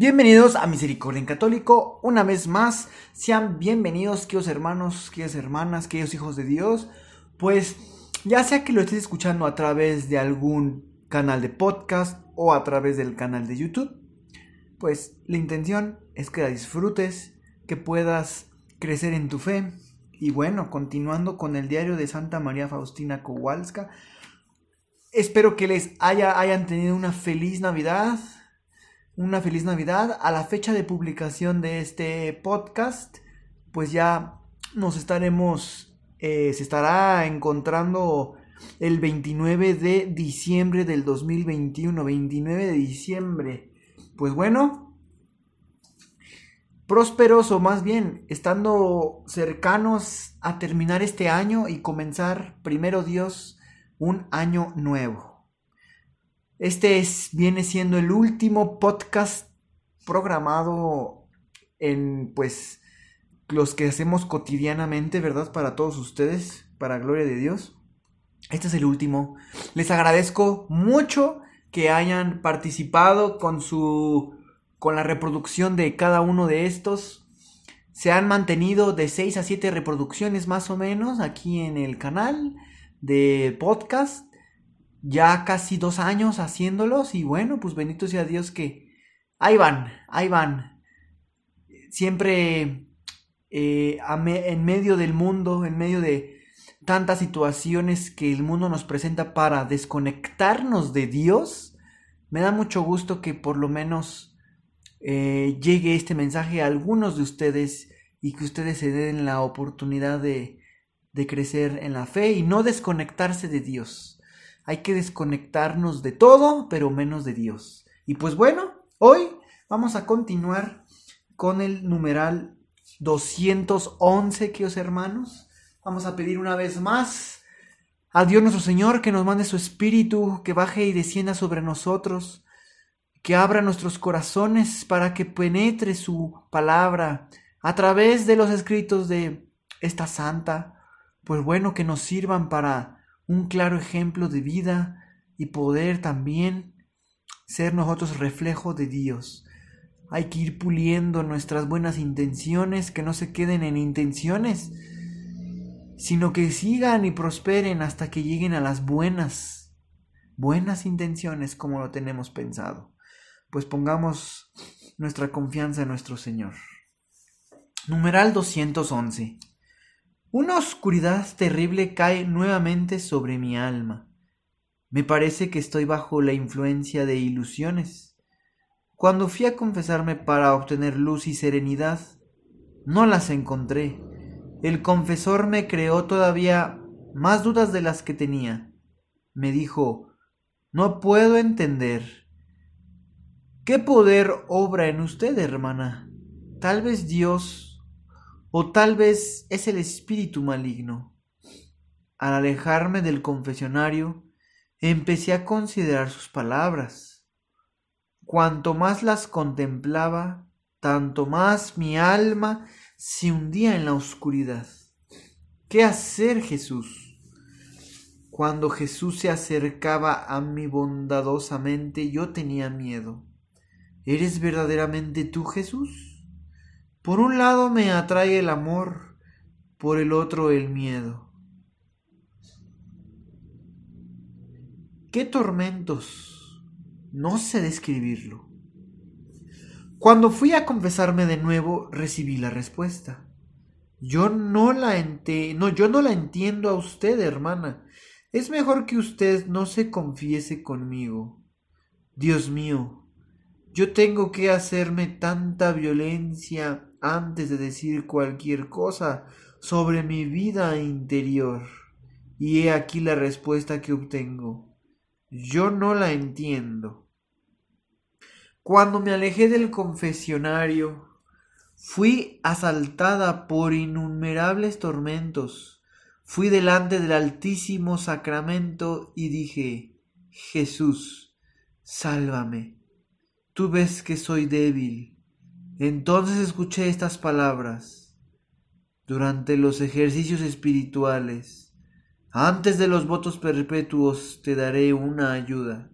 Bienvenidos a Misericordia en Católico, una vez más, sean bienvenidos, queridos hermanos, queridas hermanas, queridos hijos de Dios, pues ya sea que lo estés escuchando a través de algún canal de podcast o a través del canal de YouTube, pues la intención es que la disfrutes, que puedas crecer en tu fe, y bueno, continuando con el diario de Santa María Faustina Kowalska, espero que les haya, hayan tenido una feliz Navidad, una feliz Navidad. A la fecha de publicación de este podcast, pues ya nos estaremos, eh, se estará encontrando el 29 de diciembre del 2021, 29 de diciembre. Pues bueno, prósperos o más bien estando cercanos a terminar este año y comenzar, primero Dios, un año nuevo. Este es, viene siendo el último podcast programado en pues los que hacemos cotidianamente, ¿verdad? Para todos ustedes, para gloria de Dios. Este es el último. Les agradezco mucho que hayan participado con su con la reproducción de cada uno de estos. Se han mantenido de 6 a 7 reproducciones más o menos aquí en el canal de podcast. Ya casi dos años haciéndolos y bueno, pues bendito sea Dios que ahí van, ahí van. Siempre eh, en medio del mundo, en medio de tantas situaciones que el mundo nos presenta para desconectarnos de Dios, me da mucho gusto que por lo menos eh, llegue este mensaje a algunos de ustedes y que ustedes se den la oportunidad de, de crecer en la fe y no desconectarse de Dios. Hay que desconectarnos de todo, pero menos de Dios. Y pues bueno, hoy vamos a continuar con el numeral 211, queridos hermanos. Vamos a pedir una vez más a Dios nuestro Señor que nos mande su espíritu, que baje y descienda sobre nosotros, que abra nuestros corazones para que penetre su palabra a través de los escritos de esta santa, pues bueno, que nos sirvan para un claro ejemplo de vida y poder también ser nosotros reflejo de Dios. Hay que ir puliendo nuestras buenas intenciones, que no se queden en intenciones, sino que sigan y prosperen hasta que lleguen a las buenas, buenas intenciones como lo tenemos pensado pues pongamos nuestra confianza en nuestro Señor. Numeral 211. Una oscuridad terrible cae nuevamente sobre mi alma. Me parece que estoy bajo la influencia de ilusiones. Cuando fui a confesarme para obtener luz y serenidad, no las encontré. El confesor me creó todavía más dudas de las que tenía. Me dijo, no puedo entender ¿Qué poder obra en usted, hermana? Tal vez Dios o tal vez es el espíritu maligno. Al alejarme del confesionario, empecé a considerar sus palabras. Cuanto más las contemplaba, tanto más mi alma se hundía en la oscuridad. ¿Qué hacer, Jesús? Cuando Jesús se acercaba a mí bondadosamente, yo tenía miedo. ¿Eres verdaderamente tú, Jesús? Por un lado me atrae el amor, por el otro el miedo. ¿Qué tormentos? No sé describirlo. Cuando fui a confesarme de nuevo, recibí la respuesta. Yo no la no, yo no la entiendo a usted, hermana. Es mejor que usted no se confiese conmigo. Dios mío, yo tengo que hacerme tanta violencia antes de decir cualquier cosa sobre mi vida interior. Y he aquí la respuesta que obtengo. Yo no la entiendo. Cuando me alejé del confesionario, fui asaltada por innumerables tormentos. Fui delante del Altísimo Sacramento y dije, Jesús, sálvame. Tú ves que soy débil. Entonces escuché estas palabras. Durante los ejercicios espirituales, antes de los votos perpetuos, te daré una ayuda.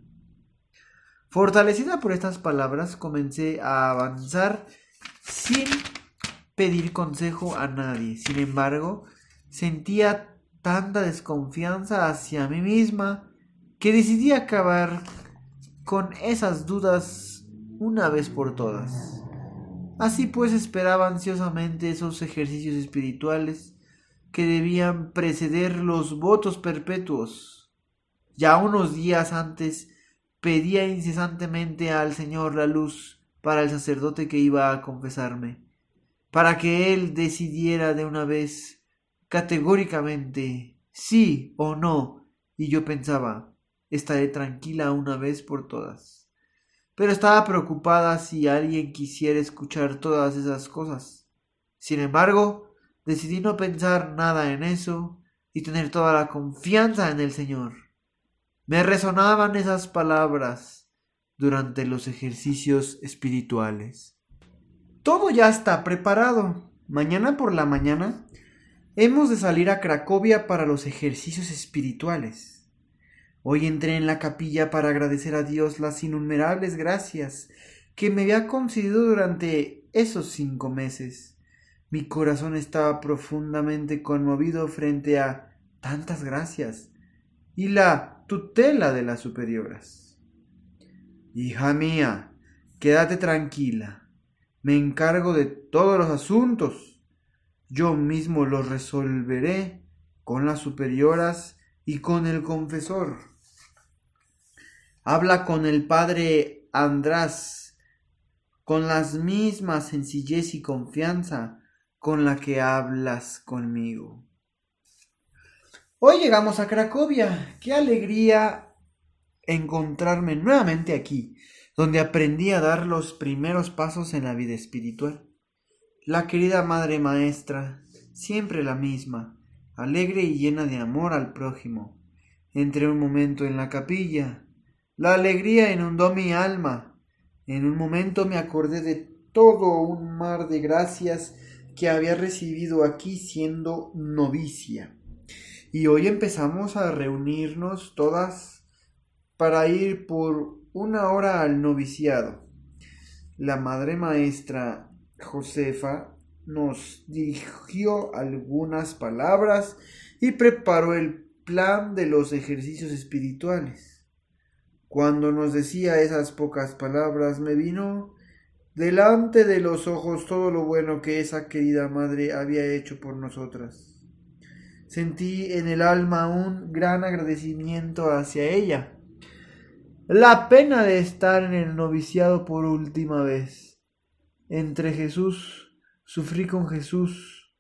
Fortalecida por estas palabras, comencé a avanzar sin pedir consejo a nadie. Sin embargo, sentía tanta desconfianza hacia mí misma que decidí acabar con esas dudas una vez por todas. Así pues esperaba ansiosamente esos ejercicios espirituales que debían preceder los votos perpetuos. Ya unos días antes pedía incesantemente al Señor la luz para el sacerdote que iba a confesarme, para que él decidiera de una vez categóricamente sí o no, y yo pensaba, estaré tranquila una vez por todas. Pero estaba preocupada si alguien quisiera escuchar todas esas cosas. Sin embargo, decidí no pensar nada en eso y tener toda la confianza en el Señor. Me resonaban esas palabras durante los ejercicios espirituales. Todo ya está preparado. Mañana por la mañana hemos de salir a Cracovia para los ejercicios espirituales. Hoy entré en la capilla para agradecer a Dios las innumerables gracias que me había concedido durante esos cinco meses. Mi corazón estaba profundamente conmovido frente a tantas gracias y la tutela de las superioras. Hija mía, quédate tranquila. Me encargo de todos los asuntos. Yo mismo los resolveré con las superioras y con el confesor. Habla con el padre András con las mismas sencillez y confianza con la que hablas conmigo. Hoy llegamos a Cracovia. Qué alegría encontrarme nuevamente aquí, donde aprendí a dar los primeros pasos en la vida espiritual. La querida Madre Maestra, siempre la misma, alegre y llena de amor al prójimo. Entré un momento en la capilla. La alegría inundó mi alma. En un momento me acordé de todo un mar de gracias que había recibido aquí siendo novicia. Y hoy empezamos a reunirnos todas para ir por una hora al noviciado. La madre maestra Josefa nos dirigió algunas palabras y preparó el plan de los ejercicios espirituales. Cuando nos decía esas pocas palabras me vino delante de los ojos todo lo bueno que esa querida madre había hecho por nosotras. Sentí en el alma un gran agradecimiento hacia ella. La pena de estar en el noviciado por última vez. Entre Jesús, sufrí con Jesús.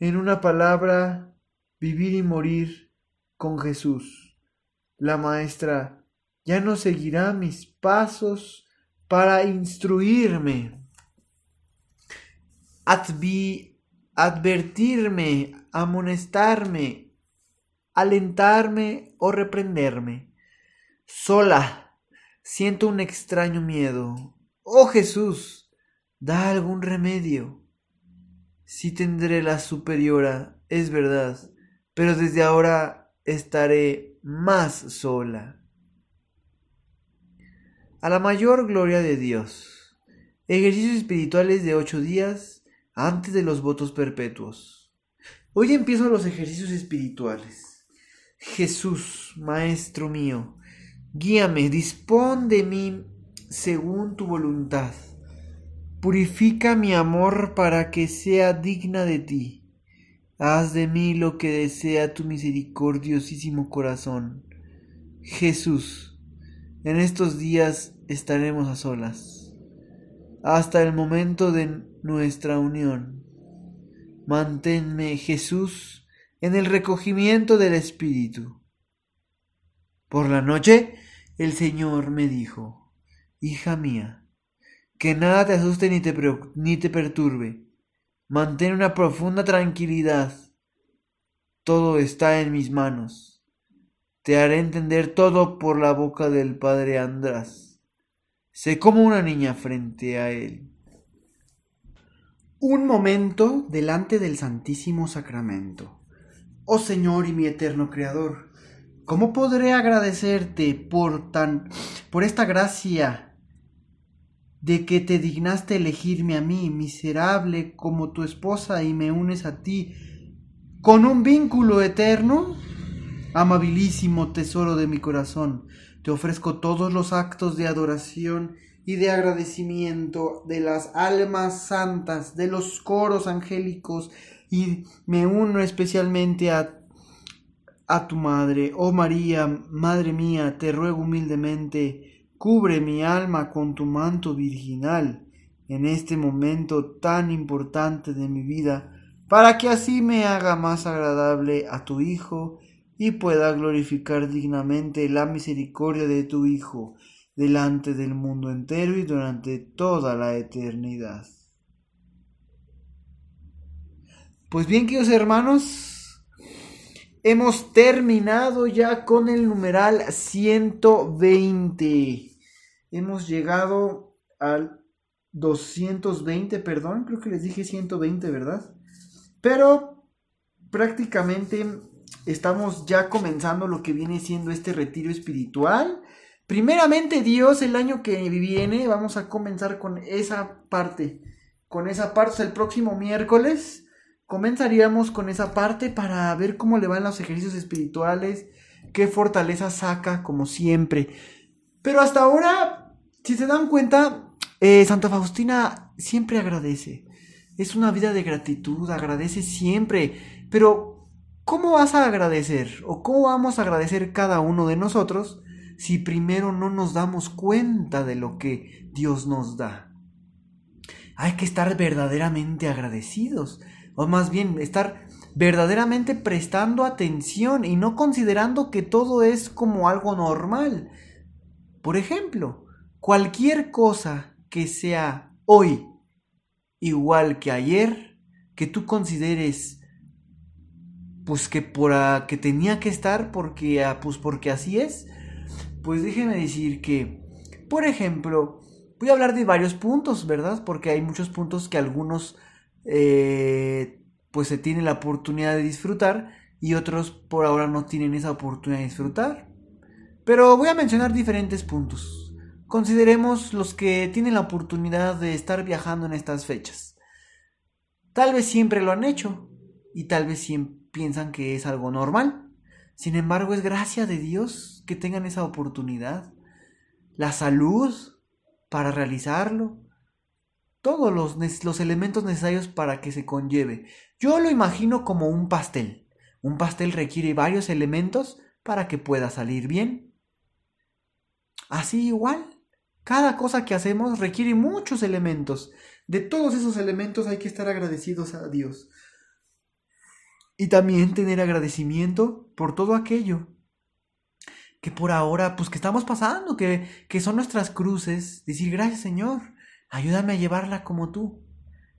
En una palabra, vivir y morir con Jesús. La maestra ya no seguirá mis pasos para instruirme. Advi advertirme, amonestarme, alentarme o reprenderme. Sola siento un extraño miedo. Oh Jesús, da algún remedio. Sí tendré la superiora, es verdad, pero desde ahora estaré más sola. A la mayor gloria de Dios. Ejercicios espirituales de ocho días antes de los votos perpetuos. Hoy empiezo los ejercicios espirituales. Jesús, Maestro mío, guíame, dispón de mí según tu voluntad. Purifica mi amor para que sea digna de ti. Haz de mí lo que desea tu misericordiosísimo corazón. Jesús, en estos días estaremos a solas, hasta el momento de nuestra unión. Manténme, Jesús, en el recogimiento del Espíritu. Por la noche el Señor me dijo, Hija mía, Que nada te asuste ni te, perturbe. Mantén una profunda tranquilidad. Todo está en mis manos. Te haré entender todo por la boca del padre András. Sé como una niña frente a él. Un momento delante del Santísimo Sacramento. Oh Señor y mi eterno Creador, ¿cómo podré agradecerte por tan por esta gracia de que te dignaste elegirme a mí, miserable como tu esposa, y me unes a ti con un vínculo eterno? Amabilísimo tesoro de mi corazón, te ofrezco todos los actos de adoración y de agradecimiento de las almas santas, de los coros angélicos, y me uno especialmente a, a tu madre. Oh María, Madre mía, te ruego humildemente, cubre mi alma con tu manto virginal en este momento tan importante de mi vida, para que así me haga más agradable a tu Hijo y pueda glorificar dignamente la misericordia de tu Hijo delante del mundo entero y durante toda la eternidad. Pues bien, queridos hermanos, hemos terminado ya con el numeral 120. Hemos llegado al 220, perdón, creo que les dije 120, ¿verdad? Pero prácticamente estamos ya comenzando lo que viene siendo este retiro espiritual Primeramente Dios, el año que viene, vamos a comenzar con esa parte. Con esa parte, el próximo miércoles comenzaríamos con esa parte para ver cómo le van los ejercicios espirituales, qué fortaleza saca, como siempre. Pero hasta ahora, si se dan cuenta, eh, Santa Faustina siempre agradece. Es una vida de gratitud, agradece siempre. Pero, ¿cómo vas a agradecer? ¿O cómo vamos a agradecer cada uno de nosotros? si primero no nos damos cuenta de lo que Dios nos da. Hay que estar verdaderamente agradecidos, o más bien estar verdaderamente prestando atención y no considerando que todo es como algo normal. Por ejemplo, cualquier cosa que sea hoy igual que ayer, que tú consideres pues que por que tenía que estar porque ah, pues porque así es, pues déjenme decir que, por ejemplo, voy a hablar de varios puntos, ¿verdad? Porque hay muchos puntos que algunos eh, pues se tienen la oportunidad de disfrutar y otros por ahora no tienen esa oportunidad de disfrutar. Pero voy a mencionar diferentes puntos. Consideremos los que tienen la oportunidad de estar viajando en estas fechas. Tal vez siempre lo han hecho y tal vez siempre piensan que es algo normal. Sin embargo, es gracia de Dios que tengan esa oportunidad. La salud para realizarlo. Todos los, los, elementos necesarios para que se conlleve. Yo lo imagino como un pastel. Un pastel requiere varios elementos para que pueda salir bien. Así igual. Cada cosa que hacemos requiere muchos elementos. De todos esos elementos hay que estar agradecidos a Dios. Y también tener agradecimiento por todo aquello que por ahora, pues que estamos pasando, que, que son nuestras cruces. Decir gracias Señor, ayúdame a llevarla como tú.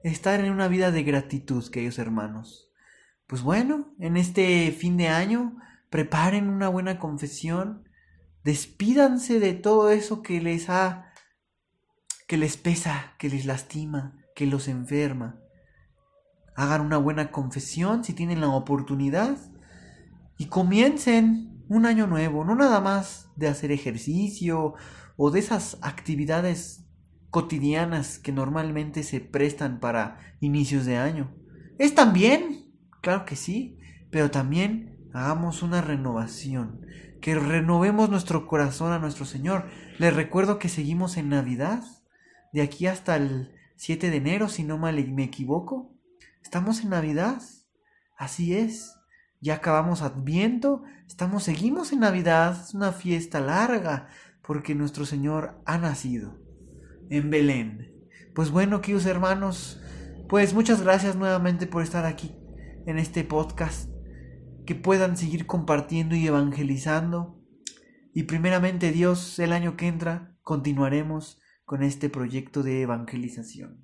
Estar en una vida de gratitud, queridos hermanos. Pues bueno, en este fin de año, preparen una buena confesión. Despídanse de todo eso que les ha, que les pesa, que les lastima, que los enferma hagan una buena confesión si tienen la oportunidad y comiencen un año nuevo, no nada más de hacer ejercicio o de esas actividades cotidianas que normalmente se prestan para inicios de año. Es también, claro que sí, pero también hagamos una renovación, que renovemos nuestro corazón a nuestro Señor. Les recuerdo que seguimos en Navidad, de aquí hasta el 7 de enero, si no me equivoco. Estamos en Navidad. Así es. Ya acabamos Adviento, estamos seguimos en Navidad, es una fiesta larga porque nuestro Señor ha nacido en Belén. Pues bueno, queridos hermanos, pues muchas gracias nuevamente por estar aquí en este podcast. Que puedan seguir compartiendo y evangelizando. Y primeramente Dios, el año que entra, continuaremos con este proyecto de evangelización.